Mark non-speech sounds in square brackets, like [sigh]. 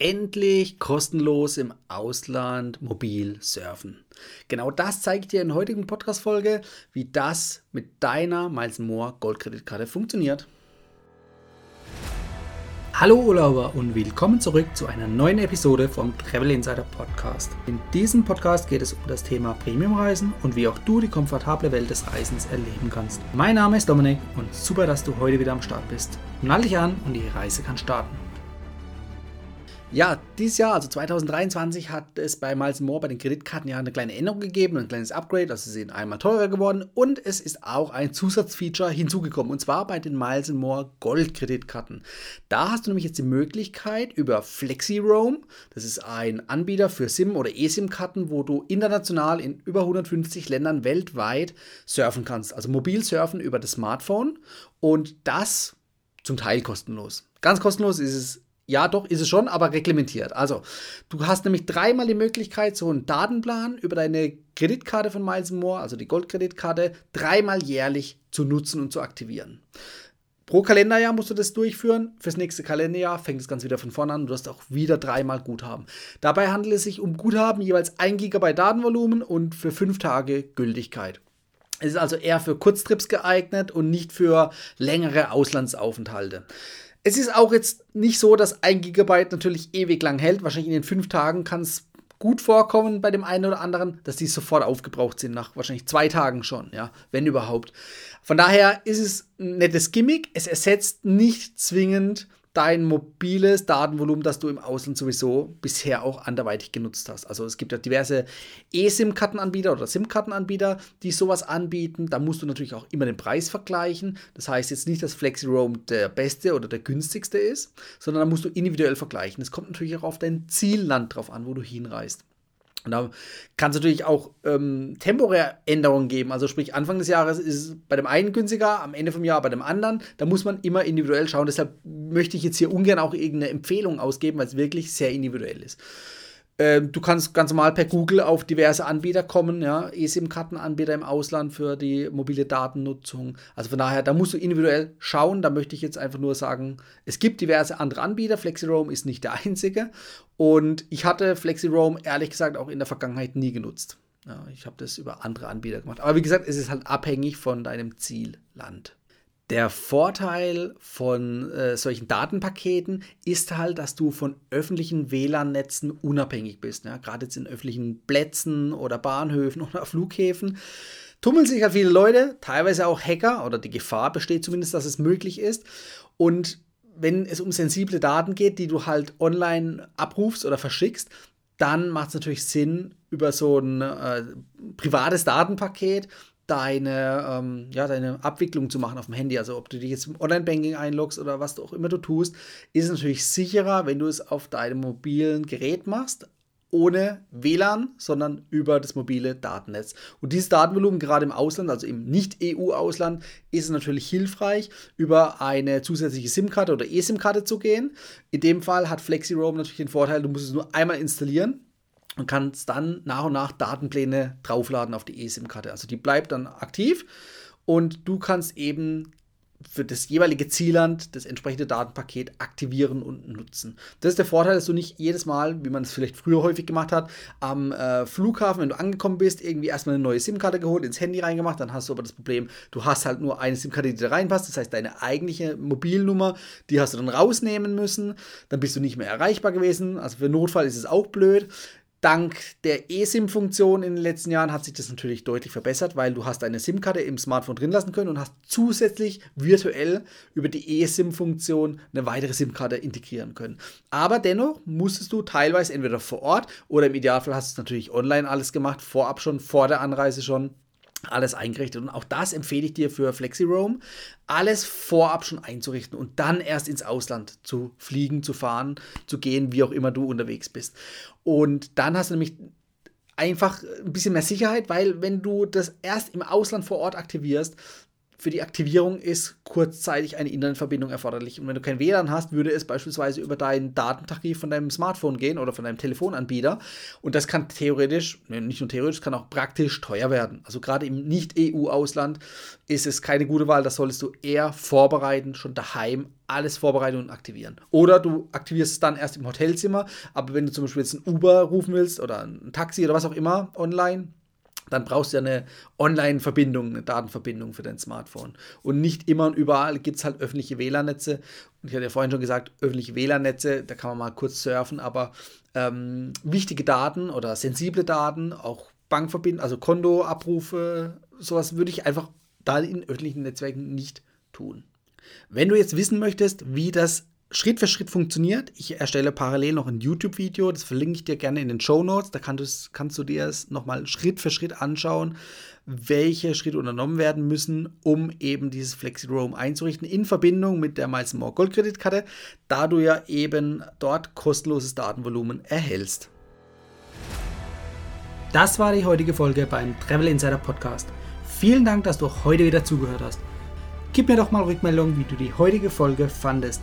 endlich kostenlos im Ausland mobil surfen. Genau das zeige ich dir in der heutigen Podcast-Folge, wie das mit deiner Miles More Goldkreditkarte funktioniert. Hallo Urlauber und willkommen zurück zu einer neuen Episode vom Travel Insider Podcast. In diesem Podcast geht es um das Thema Premiumreisen und wie auch du die komfortable Welt des Reisens erleben kannst. Mein Name ist Dominik und super, dass du heute wieder am Start bist. Nall dich an und die Reise kann starten. Ja, dieses Jahr, also 2023, hat es bei Miles More bei den Kreditkarten ja eine kleine Änderung gegeben, ein kleines Upgrade, also sie sind einmal teurer geworden und es ist auch ein Zusatzfeature hinzugekommen und zwar bei den Miles More Gold Kreditkarten. Da hast du nämlich jetzt die Möglichkeit über FlexiRoam, das ist ein Anbieter für SIM oder eSIM-Karten, wo du international in über 150 Ländern weltweit surfen kannst, also mobil surfen über das Smartphone und das zum Teil kostenlos. Ganz kostenlos ist es ja, doch, ist es schon, aber reglementiert. Also, du hast nämlich dreimal die Möglichkeit, so einen Datenplan über deine Kreditkarte von Miles More, also die Goldkreditkarte, dreimal jährlich zu nutzen und zu aktivieren. Pro Kalenderjahr musst du das durchführen. Fürs nächste Kalenderjahr fängt das Ganze wieder von vorne an. Du hast auch wieder dreimal Guthaben. Dabei handelt es sich um Guthaben jeweils 1 GB Datenvolumen und für 5 Tage Gültigkeit. Es ist also eher für Kurztrips geeignet und nicht für längere Auslandsaufenthalte. Es ist auch jetzt nicht so, dass ein Gigabyte natürlich ewig lang hält. Wahrscheinlich in den fünf Tagen kann es gut vorkommen bei dem einen oder anderen, dass die sofort aufgebraucht sind, nach wahrscheinlich zwei Tagen schon, ja, wenn überhaupt. Von daher ist es ein nettes Gimmick. Es ersetzt nicht zwingend dein mobiles Datenvolumen, das du im Ausland sowieso bisher auch anderweitig genutzt hast. Also es gibt ja diverse eSIM-Kartenanbieter oder SIM-Kartenanbieter, die sowas anbieten. Da musst du natürlich auch immer den Preis vergleichen. Das heißt jetzt nicht, dass FlexiRoam der beste oder der günstigste ist, sondern da musst du individuell vergleichen. Es kommt natürlich auch auf dein Zielland drauf an, wo du hinreist. Und da kann es natürlich auch ähm, temporäre Änderungen geben. Also sprich, Anfang des Jahres ist es bei dem einen günstiger, am Ende vom Jahr bei dem anderen. Da muss man immer individuell schauen. Deshalb möchte ich jetzt hier ungern auch irgendeine Empfehlung ausgeben, weil es wirklich sehr individuell ist. Ähm, du kannst ganz normal per Google auf diverse Anbieter kommen, ja, eSIM-Kartenanbieter im Ausland für die mobile Datennutzung. Also von daher, da musst du individuell schauen. Da möchte ich jetzt einfach nur sagen, es gibt diverse andere Anbieter. FlexiRoam ist nicht der einzige. Und ich hatte FlexiRoam ehrlich gesagt auch in der Vergangenheit nie genutzt. Ja, ich habe das über andere Anbieter gemacht. Aber wie gesagt, es ist halt abhängig von deinem Zielland. Der Vorteil von äh, solchen Datenpaketen ist halt, dass du von öffentlichen WLAN-Netzen unabhängig bist. Ja? Gerade jetzt in öffentlichen Plätzen oder Bahnhöfen [laughs] oder Flughäfen tummeln sich halt viele Leute, teilweise auch Hacker oder die Gefahr besteht zumindest, dass es möglich ist. Und wenn es um sensible Daten geht, die du halt online abrufst oder verschickst, dann macht es natürlich Sinn, über so ein äh, privates Datenpaket deine, ähm, ja, deine Abwicklung zu machen auf dem Handy. Also ob du dich jetzt im Online-Banking einloggst oder was auch immer du tust, ist natürlich sicherer, wenn du es auf deinem mobilen Gerät machst, ohne WLAN, sondern über das mobile Datennetz. Und dieses Datenvolumen gerade im Ausland, also im Nicht-EU-Ausland, ist natürlich hilfreich, über eine zusätzliche SIM-Karte oder eSIM-Karte zu gehen. In dem Fall hat FlexiRoam natürlich den Vorteil, du musst es nur einmal installieren und kannst dann nach und nach Datenpläne draufladen auf die eSIM-Karte. Also die bleibt dann aktiv und du kannst eben für das jeweilige Zielland das entsprechende Datenpaket aktivieren und nutzen. Das ist der Vorteil, dass du nicht jedes Mal, wie man es vielleicht früher häufig gemacht hat, am äh, Flughafen, wenn du angekommen bist, irgendwie erstmal eine neue SIM-Karte geholt, ins Handy reingemacht, dann hast du aber das Problem, du hast halt nur eine SIM-Karte, die da reinpasst, das heißt deine eigentliche Mobilnummer, die hast du dann rausnehmen müssen, dann bist du nicht mehr erreichbar gewesen, also für Notfall ist es auch blöd. Dank der eSIM-Funktion in den letzten Jahren hat sich das natürlich deutlich verbessert, weil du hast eine SIM-Karte im Smartphone drin lassen können und hast zusätzlich virtuell über die eSIM-Funktion eine weitere SIM-Karte integrieren können. Aber dennoch musstest du teilweise entweder vor Ort oder im Idealfall hast du es natürlich online alles gemacht, vorab schon, vor der Anreise schon alles eingerichtet. Und auch das empfehle ich dir für FlexiRoam, alles vorab schon einzurichten und dann erst ins Ausland zu fliegen, zu fahren, zu gehen, wie auch immer du unterwegs bist. Und dann hast du nämlich einfach ein bisschen mehr Sicherheit, weil wenn du das erst im Ausland vor Ort aktivierst, Für die Aktivierung ist kurzzeitig eine Internetverbindung erforderlich. Und wenn du kein WLAN hast, würde es beispielsweise über deinen Datentarif von deinem Smartphone gehen oder von deinem Telefonanbieter. Und das kann theoretisch, nicht nur theoretisch, kann auch praktisch teuer werden. Also gerade im Nicht-EU-Ausland ist es keine gute Wahl. Das solltest du eher vorbereiten, schon daheim alles vorbereiten und aktivieren. Oder du aktivierst es dann erst im Hotelzimmer, aber wenn du zum Beispiel jetzt ein Uber rufen willst oder ein Taxi oder was auch immer online, dann brauchst du ja eine Online-Verbindung, eine Datenverbindung für dein Smartphone. Und nicht immer und überall gibt es halt öffentliche WLAN-Netze. Und ich hatte ja vorhin schon gesagt, öffentliche WLAN-Netze, da kann man mal kurz surfen, aber ähm, wichtige Daten oder sensible Daten, auch Bankverbindungen, also Kontoabrufe, sowas würde ich einfach da in öffentlichen Netzwerken nicht tun. Wenn du jetzt wissen möchtest, wie das Schritt für Schritt funktioniert, ich erstelle parallel noch ein YouTube-Video, das verlinke ich dir gerne in den Show Notes, da kannst, kannst du dir es nochmal Schritt für Schritt anschauen, welche Schritte unternommen werden müssen, um eben dieses FlexiRoam einzurichten, in Verbindung mit der Miles More Goldkreditkarte, da du ja eben dort kostenloses Datenvolumen erhältst. Das war die heutige Folge beim Travel Insider Podcast. Vielen Dank, dass du heute wieder zugehört hast. Gib mir doch mal Rückmeldung, wie du die heutige Folge fandest.